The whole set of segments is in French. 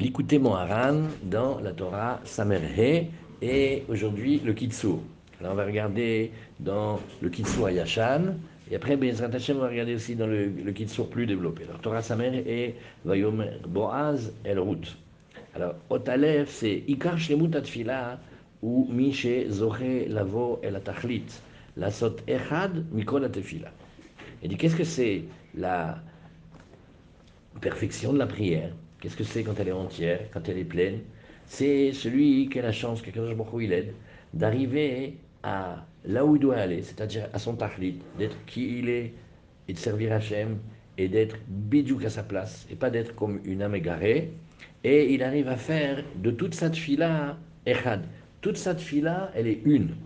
l'écouter Moharan dans la Torah Samerhe et aujourd'hui le Kitsur. Alors on va regarder dans le Kitsur Ayashan et après Bezrat on va regarder aussi dans le, Kitsur plus développé. Alors Torah Samer et Vayom Boaz El Ruth. Alors Otalef c'est Ikar Shlemut Atfila ou Mishe Zoche Lavo El Atachlit. La Sot Echad Mikol Atefila. Il dit qu'est-ce que c'est la perfection de la prière? Qu'est-ce que c'est quand elle est entière, quand elle est pleine? C'est celui qui a la chance, que il aide, d'arriver à là où il doit aller, c'est-à-dire à son tahlit, d'être qui il est, et de servir Hachem, et d'être bidouk à sa place, et pas d'être comme une âme égarée. Et il arrive à faire de toute cette fila echad. Toute cette fila, elle est une.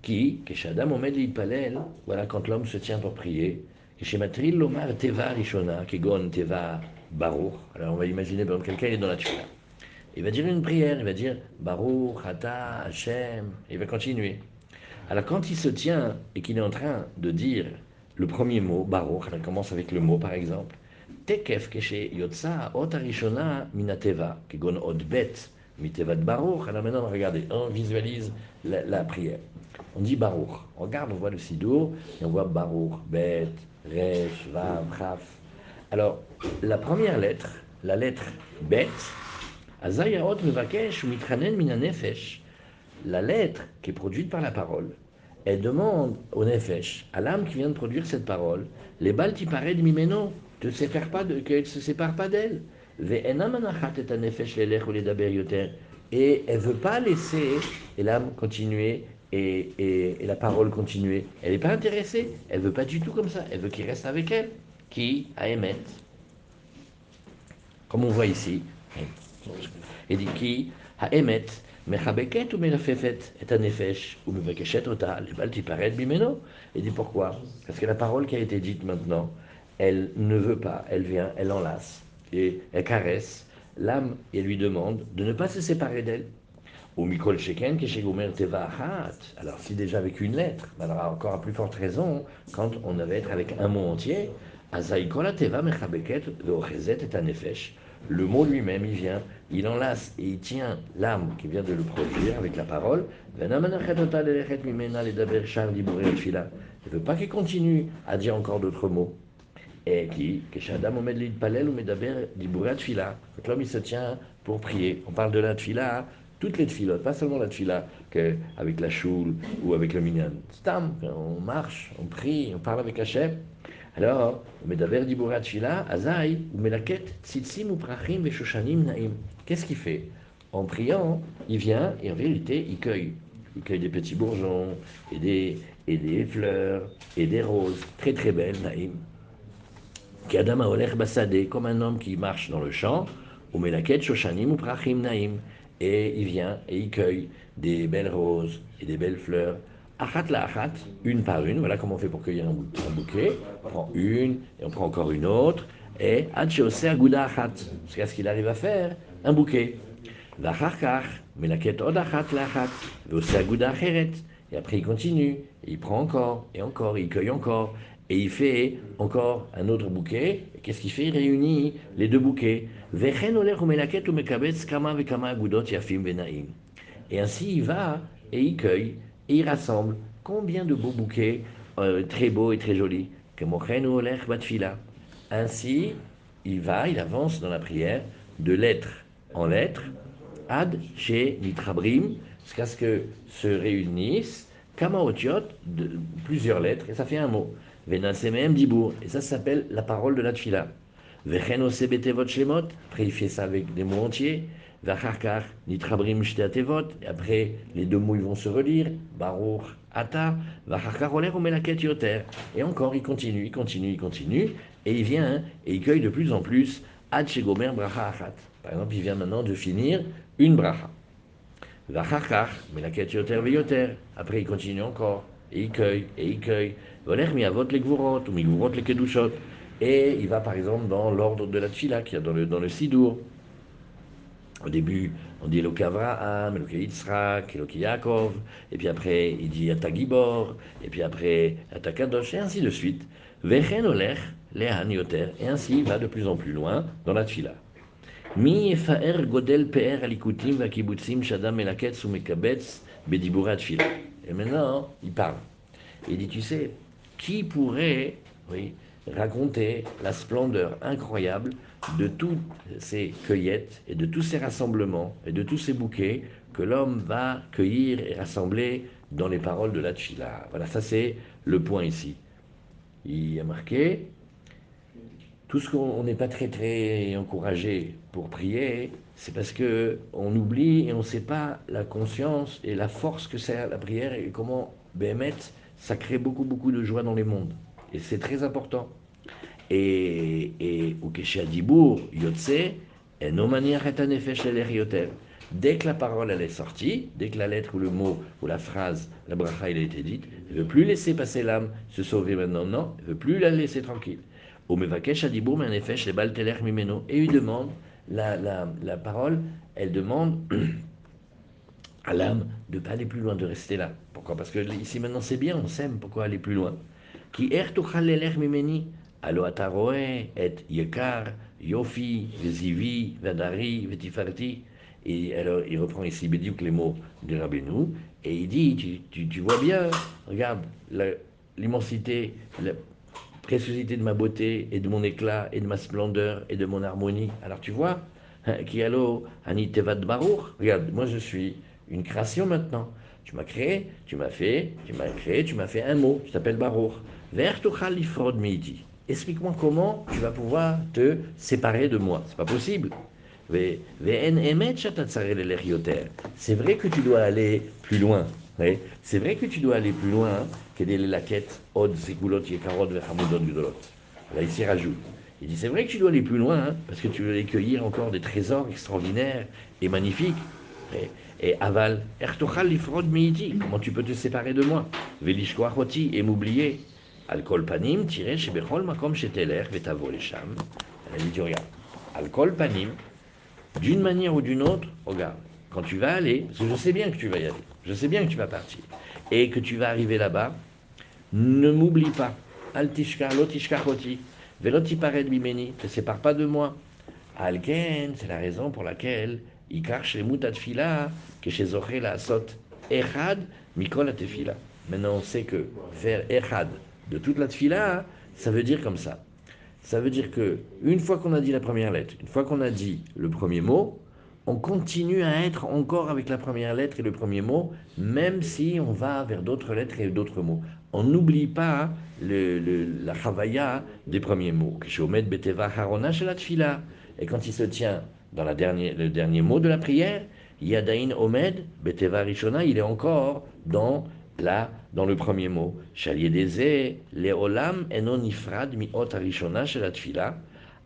Qui, Keshadam Omed Palel, voilà quand l'homme se tient pour prier, Keshematri Lomar Teva Rishona, Kegon Teva Baruch. Alors on va imaginer, par quelqu'un est dans la tefila. Il va dire une prière, il va dire Baruch, Hata, Hashem, il va continuer. Alors quand il se tient et qu'il est en train de dire le premier mot, Baruch, il commence avec le mot par exemple, Tekef keshe yotza ot arishona minateva, kegon od bet mitevat Baruch. Alors maintenant, regardez, on visualise la, prière. On dit Baruch. On regarde, on voit le sidour, et on voit Baruch, Bet, Resh, Vav, Chaf. Alors, la première lettre, la lettre Bet, Azayahot Mevakesh Mitranen Minanefesh, la lettre qui est produite par la parole, elle demande au Nefesh, à l'âme qui vient de produire cette parole, les balles qui paraissent mimeno, ne se pas de, qu'elle se sépare pas d'elle. Et elle ne veut pas laisser l'âme continuer et, et, et, la parole continuer. Elle n'est pas intéressée. Elle ne veut pas du tout comme ça. Elle veut qu'il reste avec elle qui, a Emet, comme on voit ici, il dit qui, à Emet, Mechabeket ou Melafefet est un ou ota, les bimeno. Il dit pourquoi? Parce que la parole qui a été dite maintenant, elle ne veut pas, elle vient, elle enlace, et elle caresse l'âme et lui demande de ne pas se séparer d'elle. Au Mikol Sheken, Keshegomer Tevahat. Alors, si déjà avec une lettre, ben, alors encore à plus forte raison, quand on avait être avec un mot entier, le mot lui-même, il vient, il enlace et il tient l'âme qui vient de le produire avec la parole. Il ne veut pas qu'il continue à dire encore d'autres mots. Et qui, l'homme il se tient pour prier. On parle de la tfila, toutes les tfilotes, pas seulement la tfila avec la choule ou avec le minyan. On marche, on prie, on parle avec Hachem. Alors. Qu'est-ce qu'il fait? En priant, il vient et en vérité, il cueille. Il cueille des petits bourgeons et des, et des fleurs et des roses très très belles, Naïm. Kadama Olech Basade, comme un homme qui marche dans le champ, ou Melaket Shoshanim ou Prachim Naïm. Et il vient et il cueille des belles roses et des belles fleurs achat la achat, une par une. Voilà comment on fait pour cueillir un bouquet. On prend une, et on prend encore une autre. Et adcheose agouda achat. C'est ce qu'il arrive à faire, un bouquet. Vacharkar, melaket od achat la achat. Veose agouda acheret. Et après il continue, et il prend encore, et encore, il cueille encore. Et il fait encore un autre bouquet. Et qu'est-ce qu'il fait? Il réunit les deux bouquets. Et ainsi il va et il cueille et il rassemble combien de beaux bouquets euh, très beaux et très jolis. Ainsi, il va, il avance dans la prière de lettre en lettre, ad chez nitrabrim, jusqu'à ce que se réunissent kamaotiot de plusieurs lettres, et ça fait un mot. Venasemem dibour, et ça s'appelle la parole de la tfila. Vecheno sebetevot shlemot, après ça avec des mots entiers. Après les deux mots ils vont se relire, Baruch, Ata. Et encore, il continue, il continue, il continue, et il vient, et il cueille de plus en plus, Ad shegomer bracha achat. Par exemple, il vient maintenant de finir une bracha. Vacharkar, melaket yoter veyoter. Après, il continue encore, et il cueille, et il cueille. Voler miavot le gvurot, ou migvurot le kedushot. Et il va par exemple dans l'ordre de la tfila, qui a dans le, dans le sidour. Au début, on dit Eloké Avraham, Eloké Yitzhak, Eloké Yaakov, et puis après, il dit Atagibor, et puis après Atakadosh, et ainsi de suite. Vechen Olech, Lehan Yoter, et ainsi il va de plus en plus loin dans la tfila. Mi yefaer godel pe'er alikutim vakibutzim shadam fila. Et maintenant, il parle. Il dit, tu sais, qui pourrait raconter la splendeur incroyable de toutes ces cueillettes et de tous ces rassemblements et de tous ces bouquets que l'homme va cueillir et rassembler dans les paroles de la Tchila. Voilà, ça c'est le point ici. Il a marqué tout ce qu'on n'est pas très très encouragé pour prier, c'est parce que on oublie et on ne sait pas la conscience et la force que c'est la prière et comment Béhémet, ça crée beaucoup beaucoup de joie dans les mondes. Et c'est très important. Et, Keshiadibour, Yotse, les Dès que la parole elle est sortie, dès que la lettre ou le mot ou la phrase, la bracha, il a été dite, il ne veut plus laisser passer l'âme se sauver maintenant, non, il ne veut plus la laisser tranquille. Au Mevakesh Adibour, effet, chez Balteler Mimeno, et il demande, la, la, la parole, elle demande à l'âme de ne pas aller plus loin, de rester là. Pourquoi? Parce que ici maintenant c'est bien, on s'aime, pourquoi aller plus loin? Qui er mimeni, ataroe, et yekar, yofi, vezivi, vadari, vetifarti, et alors, il reprend ici Bédiouk les mots de Rabbeinu, et il dit, tu, vois bien, regarde, l'immensité, la, préciosité de ma beauté, et de mon éclat, et de ma splendeur, et de mon harmonie. Alors tu vois, hein, qui allo, Anitevad Baruch, regarde, moi je suis une création maintenant. Tu m'as créé, tu m'as fait, tu m'as créé, tu m'as fait un mot, tu t'appelles Baruch. Explique-moi comment tu vas pouvoir te séparer de moi. C'est pas possible. C'est vrai que tu dois aller plus loin. C'est vrai que tu dois aller plus loin laquettes Là, il rajoute. Il dit c'est vrai que tu dois aller plus loin, hein, parce que tu veux cueillir encore des trésors extraordinaires et magnifiques. Et, aval, comment tu peux te séparer de moi? Velishkoachoti et m'oublier. Alcool panim, tiré chez Bechol, makom chez Teler, vetavo les cham. Elle dit regarde, alcool panim, d'une manière ou d'une autre, regarde, quand tu vas aller, parce que je sais bien que tu vas y aller, je sais bien que tu vas partir, et que tu vas arriver là-bas, ne m'oublie pas. Altishkar, lotishkaroti, velotipared bimeni, ne sépare pas de moi. Alken, c'est la raison pour laquelle, ikar shlemut fila, que chez la sot, echad, mikol tefila. Maintenant, on sait que faire echad de toute la tfila, ça veut dire comme ça. Ça veut dire que une fois qu'on a dit la première lettre, une fois qu'on a dit le premier mot, on continue à être encore avec la première lettre et le premier mot, même si on va vers d'autres lettres et d'autres mots. On n'oublie pas le, la chavaya des premiers mots. Et quand il se tient dans la dernière, le dernier mot de la prière, Yadain Omed Beteva Rishona, il est encore dans là, dans le premier mot, Leolam enon ifrad mi ot arishona shel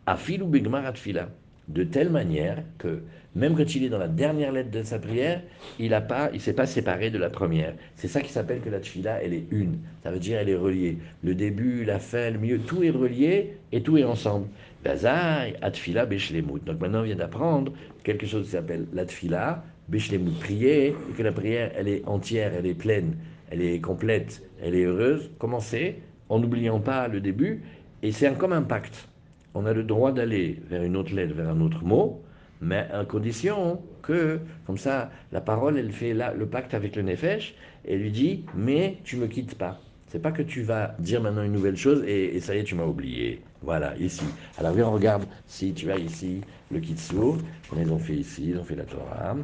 afilu begmar atfila. De telle manière que, même quand il est dans la dernière lettre de sa prière, il ne pas, il s'est pas séparé de la première. C'est ça qui s'appelle que la tfila, elle est une. Ça veut dire elle est reliée. Le début, la fin, le milieu, tout est relié et tout est ensemble. Bazai, atfila, beshlemut. Donc maintenant, on vient d'apprendre quelque chose qui s'appelle la tfila, beshlemut, prier, et que la prière, elle est entière, elle est pleine elle est complète, elle est heureuse, commencez en n'oubliant pas le début, et c'est comme un pacte. On a le droit d'aller vers une autre lettre, vers un autre mot, mais à condition que, comme ça, la parole, elle fait là, le pacte avec le Nefesh, et lui dit, mais tu me quittes pas. C'est pas que tu vas dire maintenant une nouvelle chose et, ça y est, tu m'as oublié. Voilà, ici. Alors, on regarde si tu as ici le Kitsur. Ils ont fait ici, ils ont fait la Torah.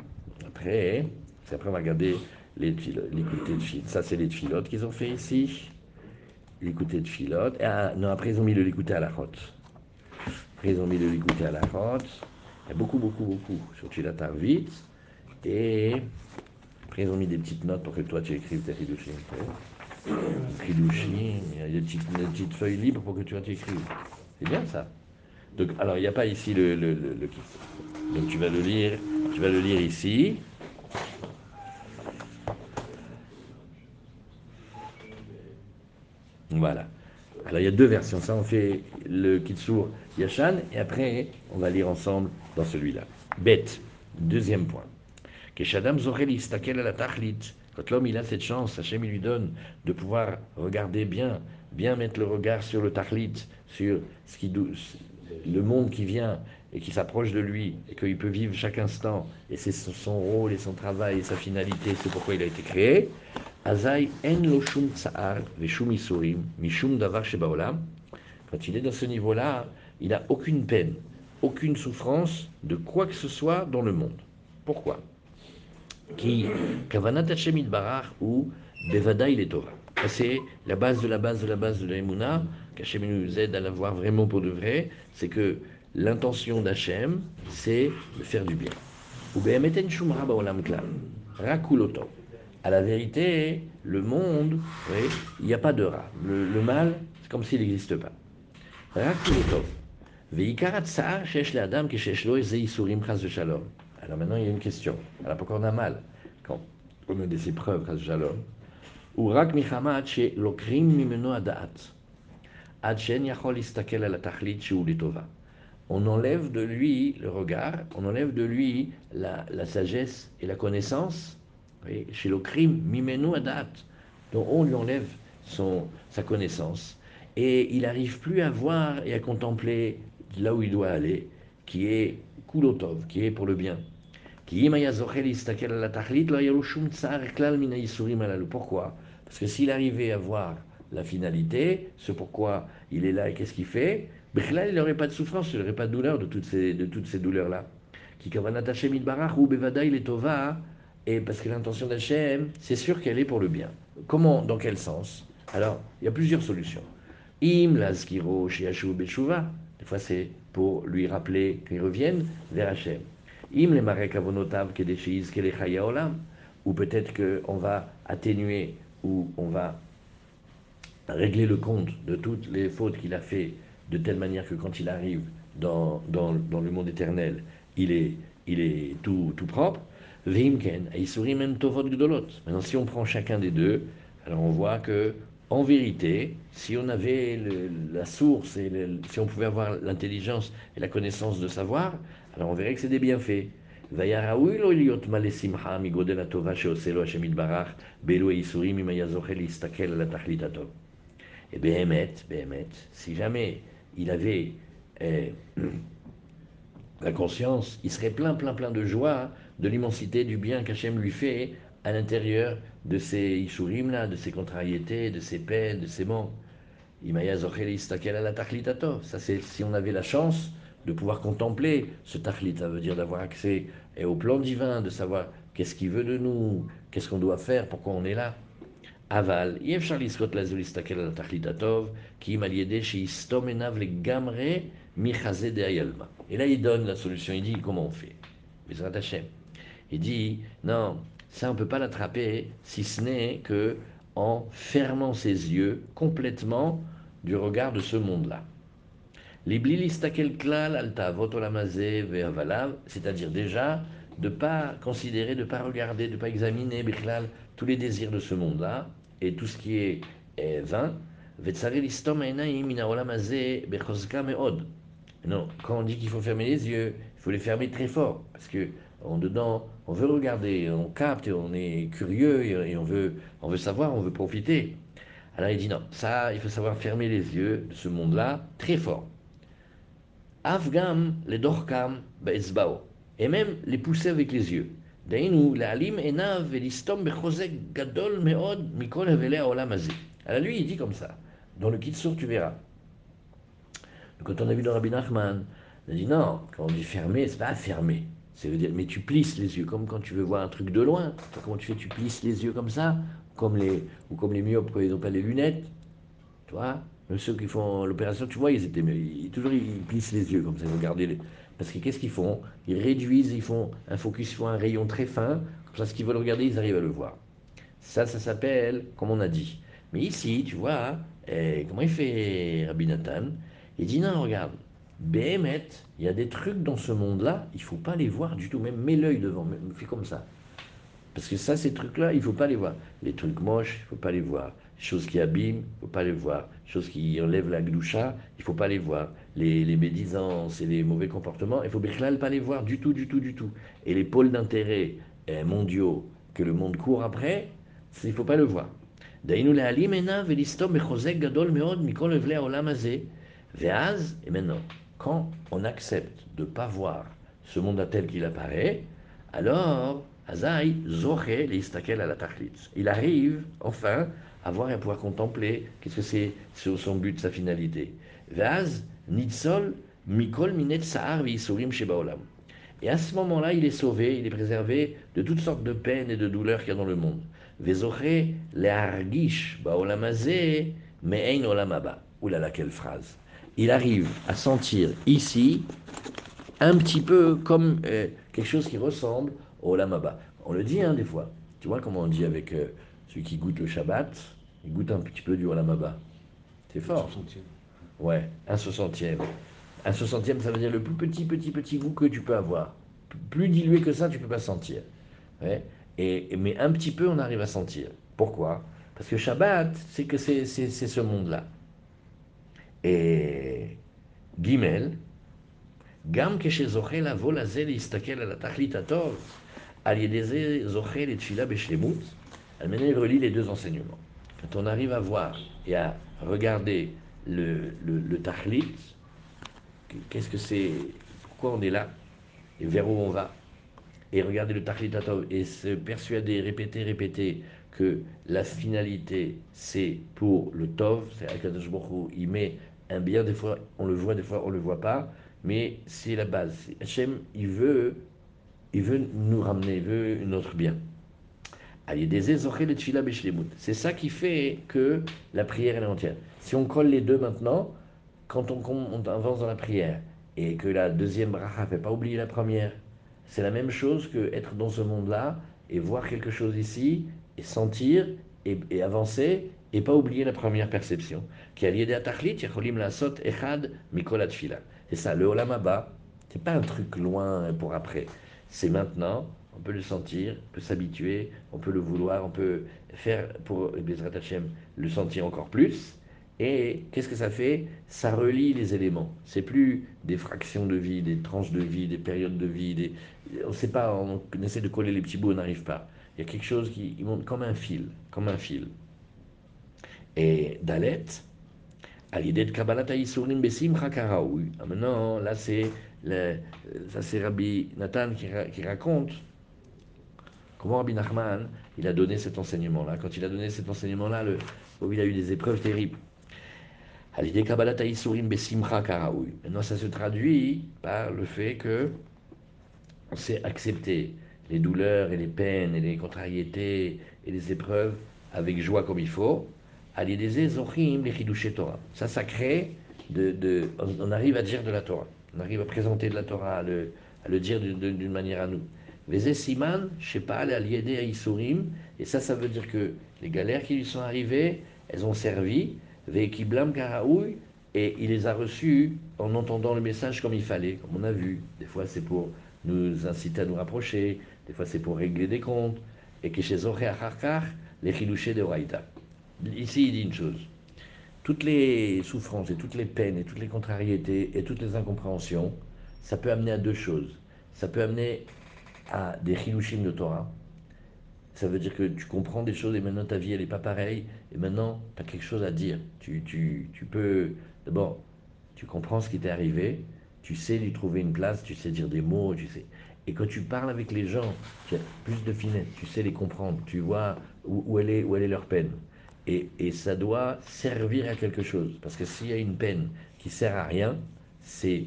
Après, après on va regarder l'écouté de filote. Ça, c'est les filotes qu'ils ont fait ici. L'écouté de filote. Ah, non, après, ils ont mis le l'écouté à la rote. Après, ils ont mis le l'écouté à la rote. Beaucoup, beaucoup, beaucoup. Surtout la vite. Et après, ils ont mis des petites notes pour que toi, tu écrives tes. Ridouchim, il y a des petites, des petites, feuilles libres pour que tu écrives. C'est bien ça. Donc, alors, il n'y a pas ici le, le, le, le Donc, tu vas le lire, tu vas le lire ici. Voilà. Alors il y a deux versions. Ça, on fait le Kitsur Yashan et après, on va lire ensemble dans celui-là. Bête, deuxième point. Keshadam Zorelis, takel la tachlit. Quand l'homme il a cette chance, Hachem il lui donne de pouvoir regarder bien, bien mettre le regard sur le tachlit, sur ce qui, le monde qui vient et qui s'approche de lui et qu'il peut vivre chaque instant, et c'est son rôle et son travail et sa finalité, c'est pourquoi il a été créé, Quand il est dans ce niveau-là, il n'a aucune peine, aucune souffrance de quoi que ce soit dans le monde. Pourquoi? Qui kavanat Hashem barach ou bevadaï le. C'est la base de la base de la base de l'Emouna, qu'Hachem nous aide à la voir vraiment pour de vrai, c'est que l'intention d'Hachem, c'est de faire du bien. Ou. À la vérité, le monde, il n'y a pas de rat. Le, mal, c'est comme s'il n'existe pas. Alors maintenant, il y a une question. Alors pourquoi on a mal Quand on a des épreuves, chas shalom, ou rak michamat she lokrim mimeno yachol istakel tachlit on enlève de lui le regard, on enlève de lui la sagesse et la connaissance. Chez le crime, mimenu adat, dont on lui enlève son, sa connaissance. Et il n'arrive plus à voir et à contempler là où il doit aller, qui est kulotov, qui est pour le bien. Pourquoi? Parce que s'il arrivait à voir la finalité, ce pourquoi il est là et qu'est-ce qu'il fait, il n'aurait pas de souffrance, il n'aurait pas de douleur de toutes ces, de toutes ces douleurs-là. Qui ou bevadaï tova, et parce que l'intention d'Hachem, c'est sûr qu'elle est pour le bien. Comment Dans quel sens? Alors, il y a plusieurs solutions. Im lazkiro shiashu beshuva. Des fois, c'est pour lui rappeler qu'il revienne vers Hachem. Im le marek avonotav kedeshiz kelechaya olam. Ou peut-être qu'on va atténuer ou on va régler le compte de toutes les fautes qu'il a fait de telle manière que quand il arrive dans, dans, dans le monde éternel, il est, il est tout, tout propre. Vimken, même tovot gdolot. Maintenant, si on prend chacun des deux, alors on voit que, en vérité, si on avait la source et si on pouvait avoir l'intelligence et la connaissance de savoir, alors on verrait que c'est des bienfaits. Et Behemet, Behemet, si jamais il avait euh, la conscience, il serait plein, plein, plein de joie de l'immensité du bien qu'Hachem lui fait à l'intérieur de ces ishurim là, de ces contrariétés, de ces peines, de ces manques. Ça c'est si on avait la chance de pouvoir contempler ce tachlit, ça veut dire d'avoir accès et au plan divin, de savoir qu'est-ce qu'il veut de nous, qu'est-ce qu'on doit faire, pourquoi on est là. Aval, Et là, il donne la solution, il dit comment on fait? Il dit, non, ça on ne peut pas l'attraper si ce n'est que en fermant ses yeux complètement du regard de ce monde-là. C'est-à-dire déjà de ne pas considérer, de ne pas regarder, de ne pas examiner tous les désirs de ce monde-là, et tout ce qui est, vain, non, quand on dit qu'il faut fermer les yeux, il faut les fermer très fort, parce que on dedans, on veut regarder, on capte, et on est curieux et, on veut, on veut savoir, on veut profiter. Alors il dit non, ça, il faut savoir fermer les yeux de ce monde-là très fort. Afgam le dorkam be'ezbao. Et même les pousser avec les yeux. Enav ve'listom gadol me'od mikol Alors lui, il dit comme ça. Dans le Kitsur, tu verras. Quand on a vu dans Rabbi Nachman, il dit non, quand on dit fermer, c'est pas fermer. C'est dire, mais tu plisses les yeux, comme quand tu veux voir un truc de loin. Comment tu fais? Tu plisses les yeux comme ça, comme les, ou comme les myopes quand ils n'ont pas les lunettes. Tu vois Ceux qui font l'opération, tu vois, ils étaient, ils, toujours ils plissent les yeux comme ça, ils regardaient les, parce que qu'est-ce qu'ils font? Ils réduisent, ils font un focus, font un rayon très fin, comme ça ce qu'ils veulent regarder, ils arrivent à le voir. Ça, ça s'appelle, comme on a dit. Mais ici, tu vois, eh, comment il fait Rabbi Nathan? Il dit non, regarde, Béhémet, il y a des trucs dans ce monde-là, il faut pas les voir du tout, même mets l'œil devant, fais comme ça. Parce que ça, ces trucs-là, il faut pas les voir. Les trucs moches, il faut pas les voir. Les choses qui abîment, il faut pas les voir. Les choses qui enlèvent la gloucha, il faut pas les voir les, médisances et les mauvais comportements, il faut pas les voir du tout, du tout, du tout. Et les pôles d'intérêt eh, mondiaux que le monde court après, il faut pas le voir. Quand on accepte de ne pas voir ce monde tel qu'il apparaît, alors, Azaï, Zoché, l'Istakel à la Tachlit. Il arrive, enfin, à voir et à pouvoir contempler qu'est-ce que c'est son but, sa finalité. Vaz, Nitzol, Mikol, Minet, Sahar, Shebaolam. Et à ce moment-là, il est sauvé, il est préservé de toutes sortes de peines et de douleurs qu'il y a dans le monde. Vezoché, le Argish, Baolamazé, Me'ein Olamaba. Oulala, quelle phrase. Il arrive à sentir ici un petit peu comme euh, quelque chose qui ressemble au lamaba. On le dit hein, des fois. Tu vois comment on dit avec euh, celui qui goûte le Shabbat, il goûte un petit peu du olamaba. C'est fort. Un Ouais, un soixantième. Un soixantième, ça veut dire le plus petit, petit, petit goût que tu peux avoir. Plus dilué que ça, tu peux pas sentir. Ouais. Et, mais un petit peu, on arrive à sentir. Pourquoi? Parce que Shabbat, c'est que c'est ce monde-là. Et Gimel, גם כשזוכה לבוא לזה להסתכל על התכלית הטוב, על ידי זה זוכה לתפילה בשלמות, Maintenant, il relie les deux enseignements. Quand on arrive à voir et à regarder le, le, le tahlit, qu'est-ce que c'est, pourquoi on est là, et vers où on va, et regarder le tahlit atov, et se persuader, répéter, répéter que la finalité, c'est pour le tov, c'est Akadosh il met un bien, des fois on le voit, des fois on le voit pas, mais c'est la base. Hachem, il veut, il veut nous ramener, il veut notre bien. C'est ça qui fait que la prière est entière. Si on colle les deux maintenant, quand on, avance dans la prière et que la deuxième bracha ne fait pas oublier la première, c'est la même chose que être dans ce monde-là et voir quelque chose ici et sentir et, et avancer et pas oublier la première perception. Qui c'est ça, le Olam Abba, c'est pas un truc loin pour après. C'est maintenant, on peut le sentir, on peut s'habituer, on peut le vouloir, on peut faire pour Bezrat Hashem le sentir encore plus. Et qu'est-ce que ça fait? Ça relie les éléments. C'est plus des fractions de vie, des tranches de vie, des périodes de vie. On ne sait pas, on essaie de coller les petits bouts, on n'arrive pas. Il y a quelque chose qui monte comme un fil, comme un fil. Et Dalet, à l'idée de Kabbalat Aïsourim Besimcha Karaoui. Maintenant, là, c'est, Rabbi Nathan qui, raconte comment Rabbi Nachman, il a donné cet enseignement-là. Quand il a donné cet enseignement-là, il a eu des épreuves terribles. À l'idée Kabbalat Aïsourim Besimcha Karaoui. Maintenant, ça se traduit par le fait que on sait accepter les douleurs et les peines et les contrariétés et les épreuves avec joie comme il faut. Ça, ça crée, de, de, on arrive à dire de la Torah. On arrive à présenter de la Torah, à le, dire d'une manière à nous. Siman, je sais pas, et ça, ça veut dire que les galères qui lui sont arrivées, elles ont servi, et il les a reçues en entendant le message comme il fallait, comme on a vu. Des fois, c'est pour nous inciter à nous rapprocher, des fois, c'est pour régler des comptes, et que chez Zoré les chilouchés de Raïta. Ici, il dit une chose. Toutes les souffrances et toutes les peines et toutes les contrariétés et toutes les incompréhensions, ça peut amener à deux choses. Ça peut amener à des chilushim de Torah. Ça veut dire que tu comprends des choses et maintenant ta vie elle n'est pas pareille et maintenant tu as quelque chose à dire. Tu, tu, tu peux, d'abord, tu comprends ce qui t'est arrivé, tu sais lui trouver une place, tu sais dire des mots, tu sais. Et quand tu parles avec les gens, tu as plus de finesse, tu sais les comprendre, tu vois où, où, est, où elle est leur peine. Et, ça doit servir à quelque chose. Parce que s'il y a une peine qui sert à rien, c'est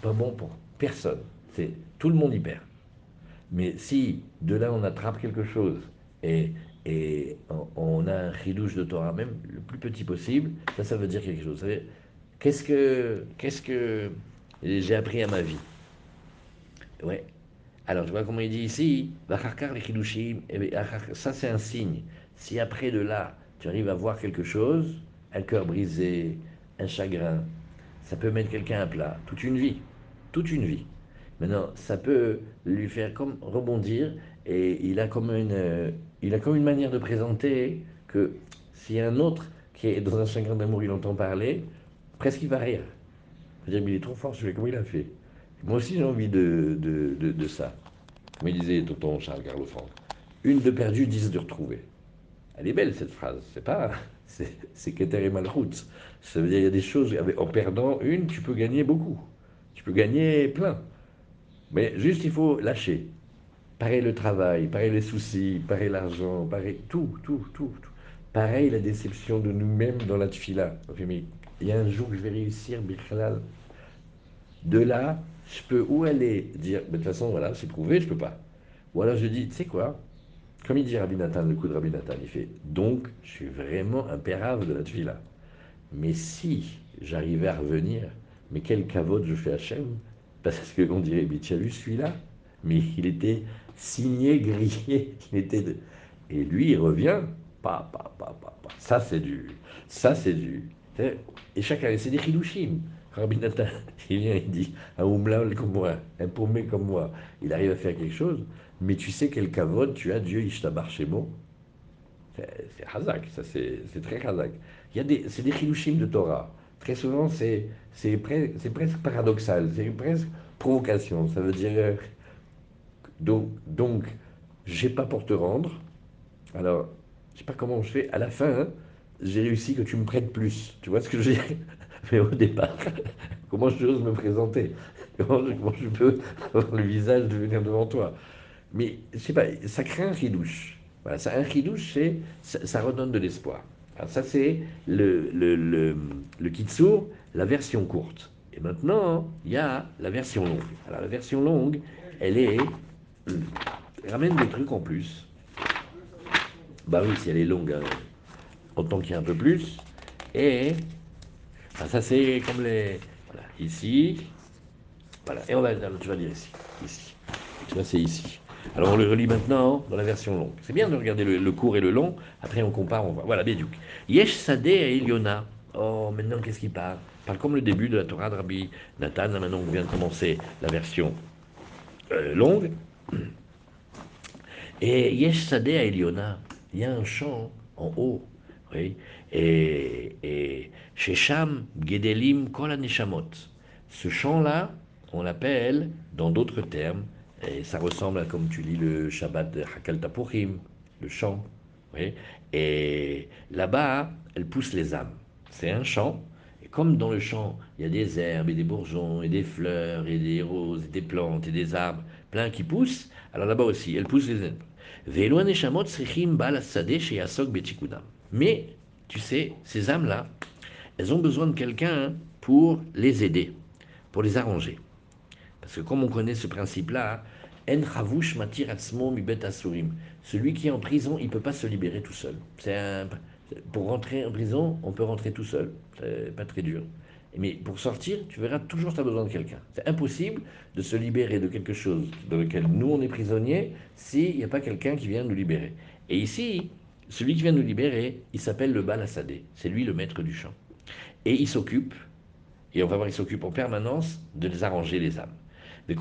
pas bon pour personne. C'est tout le monde y perd. Mais si de là on attrape quelque chose et, on, a un ridouche de Torah même le plus petit possible, ça, ça veut dire quelque chose. Qu'est-ce que, qu'est-ce que j'ai appris à ma vie? Ouais. Alors, tu vois comment il dit ici, eh ça c'est un signe. Si après de là, tu arrives à voir quelque chose, un cœur brisé, un chagrin, ça peut mettre quelqu'un à plat, toute une vie, toute une vie. Maintenant, ça peut lui faire comme rebondir et il a comme une, euh, il a comme une manière de présenter que a un autre qui est dans un chagrin d'amour, il entend parler, presque il va rire. Mais il est trop fort, sais comment il a fait. Moi aussi j'ai envie de, de, de, ça. Comme il disait tonton Charles Carlo Franck, une de perdue, dix de retrouvée. Elle est belle cette phrase, c'est pas. C'est Keter et Malchut. Ça veut dire qu'il y a des choses, en perdant une, tu peux gagner beaucoup. Tu peux gagner plein. Mais juste, il faut lâcher. Pareil le travail, pareil les soucis, pareil l'argent, pareil tout, tout, tout, tout. Pareil la déception de nous-mêmes dans la tfila. Mais il y a un jour que je vais réussir, Bichalal. De là, je peux où aller dire, de toute façon, voilà, c'est prouvé, je peux pas. Ou alors je dis, tu sais quoi? Comme il dit Rabbi Nathan, le coup de Rabbi Nathan, il fait, donc, je suis vraiment un pérave de la tfila. Mais si j'arrivais à revenir, mais quel cavote je fais à Hachem? Parce qu'on dirait, mais tu as vu celui-là Mais il était signé, grillé, il était. Et lui, il revient, pas, pas, pas, pas, pas. Ça, c'est du... Ça, c'est du... Et chacun, c'est des chilouchim. Rabbi Nathan, il vient, il dit, un oumlaol comme moi, un paumé comme moi, il arrive à faire quelque chose, mais tu sais quel cavote tu as, Dieu, Ishtabar Shemo? C'est Hazak, c'est très Hazak. C'est des chilouchim de Torah. Très souvent, c'est, c'est, presque paradoxal, c'est presque provocation. Ça veut dire, donc, donc j'ai pas pour te rendre, alors, je sais pas comment je fais, à la fin, j'ai réussi que tu me prêtes plus. Tu vois ce que je veux dire? Mais au départ, comment je ose me présenter? Comment je, peux avoir le visage de venir devant toi? Mais sais pas, ça crée un ridouche. Voilà, un ridouche, c'est, ça, redonne de l'espoir. Ça, c'est le, le, le, le la version courte. Et maintenant, il y a la version longue. Alors la version longue, elle est... Elle ramène des trucs en plus. Bah oui, si elle est longue, hein, autant qu'il y a un peu plus. Et ça, c'est comme les. Voilà, ici. Voilà, et on va. Tu vas dire ici. Ici. Tu vois, c'est ici. Alors on le relit maintenant dans la version longue. C'est bien de regarder le, court et le long. Après on compare, on voit. Voilà, Bédiouk. Yesh Sadeh et Iliona. Oh, maintenant qu'est-ce qu'il parle? Il parle comme le début de la Torah de Rabbi Nathan. Maintenant on vient de commencer la version euh, longue. Et Yesh Sadeh et Iliona. Il y a un chant en haut oui. Et, et chez Sham, Gedelim, Kol Ce chant-là, on l'appelle, dans d'autres termes, et ça ressemble à comme tu lis le Shabbat de Hakal Tapurim, le chant. Et là-bas, elle pousse les âmes. C'est un chant. Et comme dans le chant, il y a des herbes et des bourgeons et des fleurs et des roses et des plantes et des arbres, plein qui poussent, alors là-bas aussi, elle pousse les âmes. Mais, tu sais, ces âmes-là, elles ont besoin de quelqu'un pour les aider, pour les arranger. Parce que comme on connaît ce principe-là, En matir Celui qui est en prison, il ne peut pas se libérer tout seul. pour rentrer en prison, on peut rentrer tout seul. C'est pas très dur. Mais pour sortir, tu verras toujours tu as besoin de quelqu'un. C'est impossible de se libérer de quelque chose dans lequel nous on est prisonniers s'il n'y a pas quelqu'un qui vient nous libérer. Et ici, celui qui vient nous libérer, il s'appelle le Balassadé. C'est lui le maître du chant. Et il s'occupe, et on va voir, il s'occupe en permanence de les arranger les âmes. Et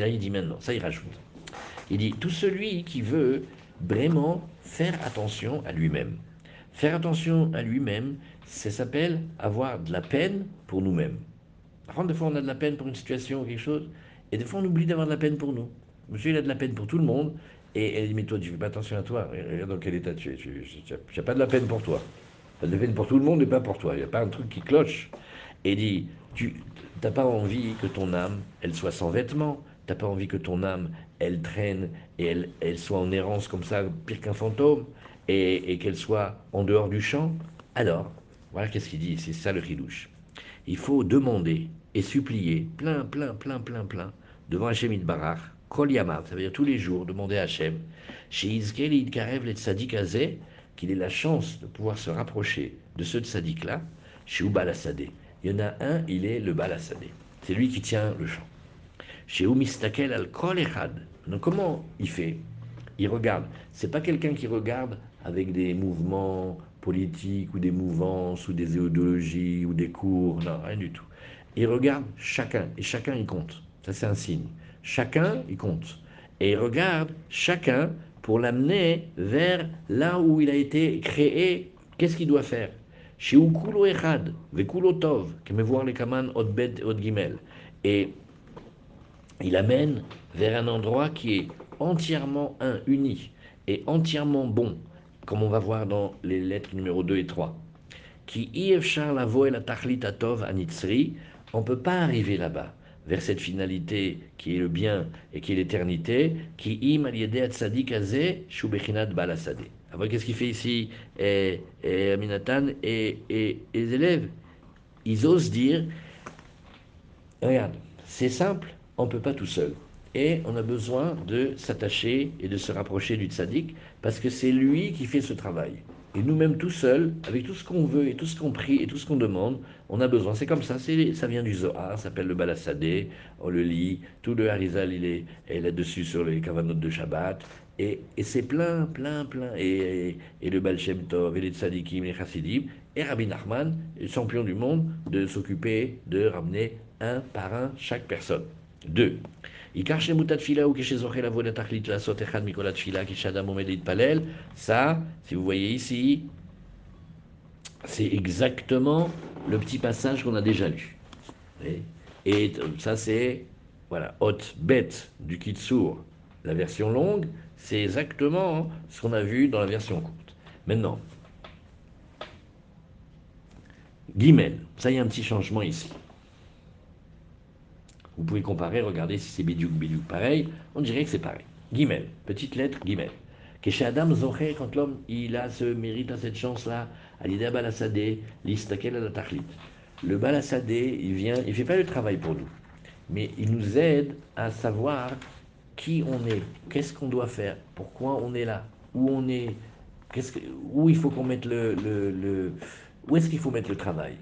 là, il dit maintenant, ça il rajoute. Il dit, tout celui qui veut vraiment faire attention à lui-même. Faire attention à lui-même, ça s'appelle avoir de la peine pour nous-mêmes. Par des fois, on a de la peine pour une situation ou quelque chose, et des fois, on oublie d'avoir de la peine pour nous. Monsieur, il a de la peine pour tout le monde, et elle dit, mais toi, tu fais pas attention à toi. Regarde dans quel état tu es. Tu n'as pas de la peine pour toi. Tu de la peine pour tout le monde, mais pas pour toi. Il n'y a pas un truc qui cloche. Et dit, tu n'as pas envie que ton âme, elle soit sans vêtements. Tu n'as pas envie que ton âme, elle traîne et elle, elle soit en errance comme ça, pire qu'un fantôme, et, et qu'elle soit en dehors du champ. Alors, voilà qu'est-ce qu'il dit, c'est ça le ridouche. Il faut demander et supplier plein, plein, plein, plein, plein devant Hachem Barach, Kol ça veut dire tous les jours, demander à Hachem, chez Karev le Tzadik qu'il ait la chance de pouvoir se rapprocher de ce Tzadik-là, chez Ubal Il y en a un, il est le Bal C'est lui qui tient le champ. Chez Umistakel al Kol. Donc comment il fait? Il regarde. C'est pas quelqu'un qui regarde avec des mouvements politiques ou des mouvances ou des idéologies ou des cours, non, rien du tout. Il regarde chacun, et chacun il compte. Ça c'est un signe. Chacun il compte. Et il regarde chacun pour l'amener vers là où il a été créé, qu'est-ce qu'il doit faire? Et il amène vers un endroit qui est entièrement un, uni. est entièrement bon, comme on va voir dans les lettres numéro 2 et 3. Qui et on ne peut pas arriver là-bas vers cette finalité qui est le bien et qui est l'éternité, qui im aliede tzadik azeh shubechinat balasade. Alors qu'est-ce qu'il fait ici et, et Aminatan et, et, et, les élèves? Ils osent dire, regarde, c'est simple, on ne peut pas tout seul. Et on a besoin de s'attacher et de se rapprocher du tzaddik parce que c'est lui qui fait ce travail. Et nous-mêmes tout seuls, avec tout ce qu'on veut et tout ce qu'on prie et tout ce qu'on demande, on a besoin. C'est comme ça, ça vient du Zohar, ça s'appelle le Balassadé, on le lit, tout le Harizal il est, là-dessus sur les kavanot de Shabbat, et, et c'est plein, plein, plein. Et, et, le Baal Shem Tov, et les Tzadikim, les Chassidim, et Rabbi Nachman, champion du monde, de s'occuper de ramener un par un chaque personne. Deux. Ça, si vous voyez ici, c'est exactement le petit passage qu'on a déjà lu. Et ça, c'est, voilà, hot bête du Kitsour, la version longue, c'est exactement ce qu'on a vu dans la version courte. Maintenant, Guimel, ça y a un petit changement ici. Vous pouvez comparer, regardez si c'est bidiouk, bidiouk pareil, on dirait que c'est pareil. Guimel, petite lettre, guimel. Adam Zoché, quand l'homme il a ce mérite, a cette chance-là, l'idée balasadé, l'istakel à la tachlit. Le balasadé, il vient, il fait pas le travail pour nous, mais il nous aide à savoir qui on est, qu'est-ce qu'on doit faire, pourquoi on est là, où on est, où il faut qu'on mette le, le, le où est-ce qu'il faut mettre le travail.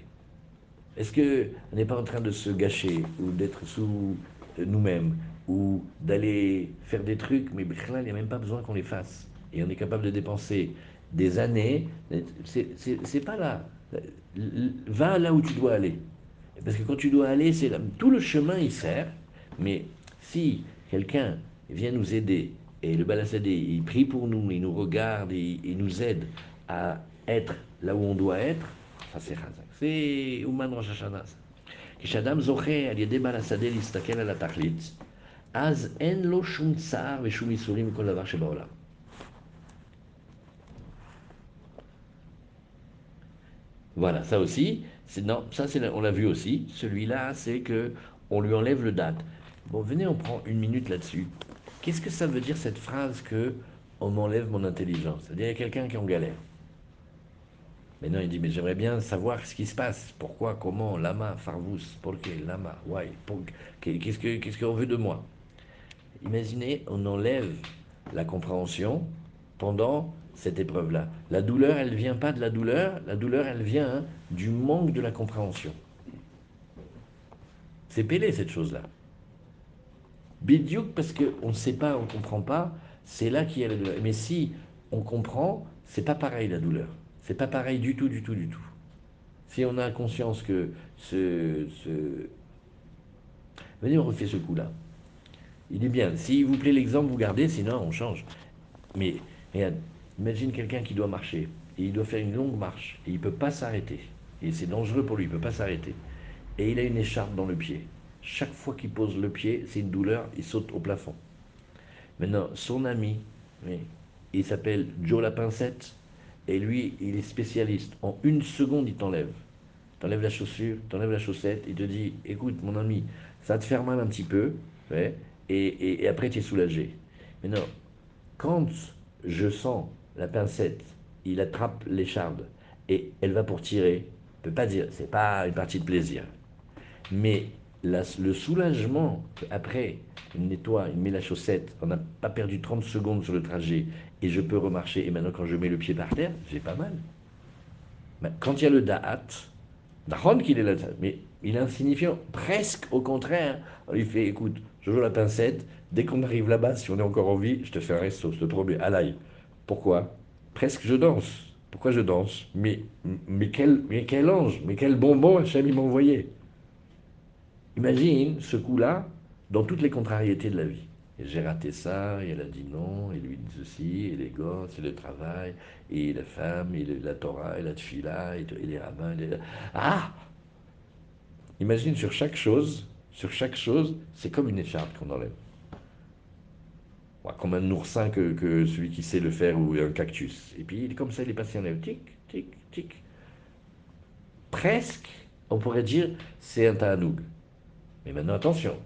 Est-ce qu'on n'est pas en train de se gâcher ou d'être sous nous-mêmes? ou d'aller faire des trucs, mais là, il n'y a même pas besoin qu'on les fasse. Et on est capable de dépenser des années. C'est pas là. Va là où tu dois aller. Parce que quand tu dois aller, c'est tout le chemin il sert. Mais si quelqu'un vient nous aider et le balassadé, il prie pour nous, il nous regarde, il, il, nous aide à être là où on doit être, ça c'est Chazak. C'est Ouman Rosh Hashanah. Kishadam Zoché, al yedé balassadé, l'istakel à la. אז אין לו שום צער ושום ייסורים מכל דבר שבעולם. Voilà, ça aussi, non, ça c'est, on l'a vu aussi. Celui-là, c'est que on lui enlève le date. Bon, venez, on prend une minute là-dessus. Qu'est-ce que ça veut dire cette phrase que on m'enlève mon intelligence C'est-à-dire, il y a quelqu'un qui est en galère. Maintenant, il dit, mais j'aimerais bien savoir ce qui se passe. Pourquoi, comment, lama, farvus, pourquoi, lama, why, qu'est-ce qu'on qu'est-ce qu'on veut de moi Imaginez, on enlève la compréhension pendant cette épreuve-là. La douleur, elle ne vient pas de la douleur, la douleur, elle vient hein, du manque de la compréhension. C'est pélé, cette chose-là. Bidiouk, parce qu'on ne sait pas, on ne comprend pas, c'est là qu'il y a la douleur. Mais si on comprend, c'est pas pareil la douleur. C'est pas pareil du tout, du tout, du tout. Si on a conscience que ce. ce... Venez, on refait ce coup-là. Il est bien. S'il vous plaît l'exemple, vous gardez, sinon on change. Mais imagine quelqu'un qui doit marcher et il doit faire une longue marche et il ne peut pas s'arrêter. Et c'est dangereux pour lui, il ne peut pas s'arrêter. Et il a une écharpe dans le pied. Chaque fois qu'il pose le pied, c'est une douleur, il saute au plafond. Maintenant, son ami, il s'appelle Joe la pincette, et lui, il est spécialiste. En une seconde, il t'enlève. T'enlève la chaussure, t'enlève la chaussette, il te dit, écoute, mon ami, ça va te faire mal un petit peu, et, après, tu es soulagé. Mais non, quand je sens la pincette, il attrape l'écharde et elle va pour tirer, ne peut pas dire, c'est pas une partie de plaisir. Mais le soulagement, après, il nettoie, il met la chaussette, on n'a pas perdu 30 secondes sur le trajet, et je peux remarcher, et maintenant quand je mets le pied par terre, j'ai pas mal. Quand il y a le da'at, qu'il est là, mais il est insignifiant, presque au contraire. On lui fait, écoute, je joue la pincette, dès qu'on arrive là-bas, si on est encore en vie, je te fais un resto, je te promets, à l'ail. Pourquoi? Presque je danse. Pourquoi je danse? Mais, mais, quel, ange, mais quel bonbon Hachem m'a envoyé. Imagine ce coup-là dans toutes les contrariétés de la vie. J'ai raté ça, et elle a dit non, et lui dit ceci, et les gosses, et le travail, et la femme, et la Torah, et la tfila, et, les rabbins. Et les... Ah Imagine sur chaque chose, sur chaque chose, c'est comme une écharpe qu'on enlève. comme un oursin que, que, celui qui sait le faire ou un cactus. Et puis, comme ça, il est passé en. Tic, tic, tic. Presque, on pourrait dire, c'est un ta'anoug. Mais maintenant, attention.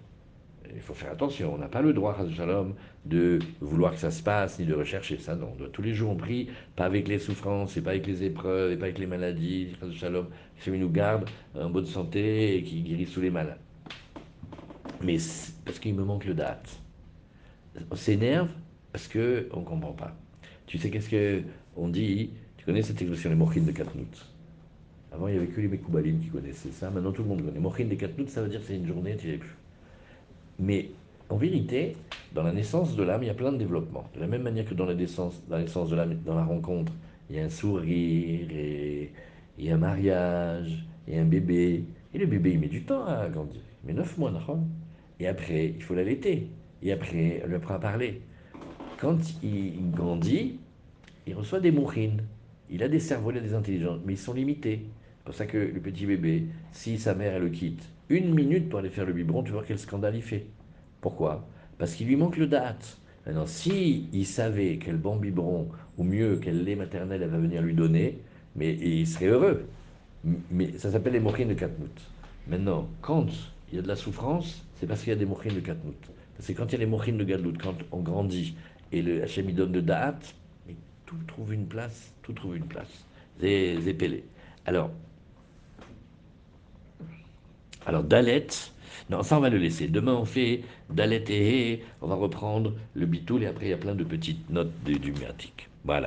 Il faut faire attention. On n'a pas le droit, Shalom, de vouloir que ça se passe, ni de rechercher ça. Non, on doit tous les jours on prie, pas avec les souffrances, et pas avec les épreuves, et pas avec les maladies. Shalom, qui nous garde en bonne santé et qui guérit tous les malades. Mais parce qu'il me manque le date. On s'énerve parce qu'on ne comprend pas. Tu sais qu'est-ce qu'on dit? Tu connais cette expression, les mochines de Katnout Avant, il n'y avait que les Mekoubalim qui connaissaient ça. Maintenant, tout le monde connaît. Mochines de Katnout, ça veut dire que c'est une journée, tu plus. Mais en vérité, dans la naissance de l'âme, il y a plein de développements. De la même manière que dans la naissance, dans la, de l'âme, dans la rencontre, il y a un sourire, et il y a un mariage, il y a un bébé. Et le bébé, il met du temps à grandir. Il met neuf mois, non Et après, il faut l'allaiter. Et après, on lui apprend à parler. Quand il grandit, il reçoit des mourines. Il a des cerveaux, il a des intelligences, mais ils sont limités. C'est pour ça que le petit bébé, si sa mère, elle le quitte, une minute pour aller faire le biberon, tu vois quel scandale il fait. Pourquoi? Parce qu'il lui manque le date. Maintenant, si il savait quel bon biberon, ou mieux, quel lait maternel elle va venir lui donner, mais il serait heureux. Mais ça s'appelle les mochines de Katmout. Maintenant, quand il y a de la souffrance, c'est parce qu'il y a des mochines de Katmout. Parce que quand il y a les mochines de Gadlout, quand on grandit et le Hachem donne de date, tout trouve une place, tout trouve une place. C'est pelé. Alors, alors Dalet, non, ça on va le laisser. Demain on fait Dalet et on va reprendre le bitoul et après il y a plein de petites notes du, du Voilà.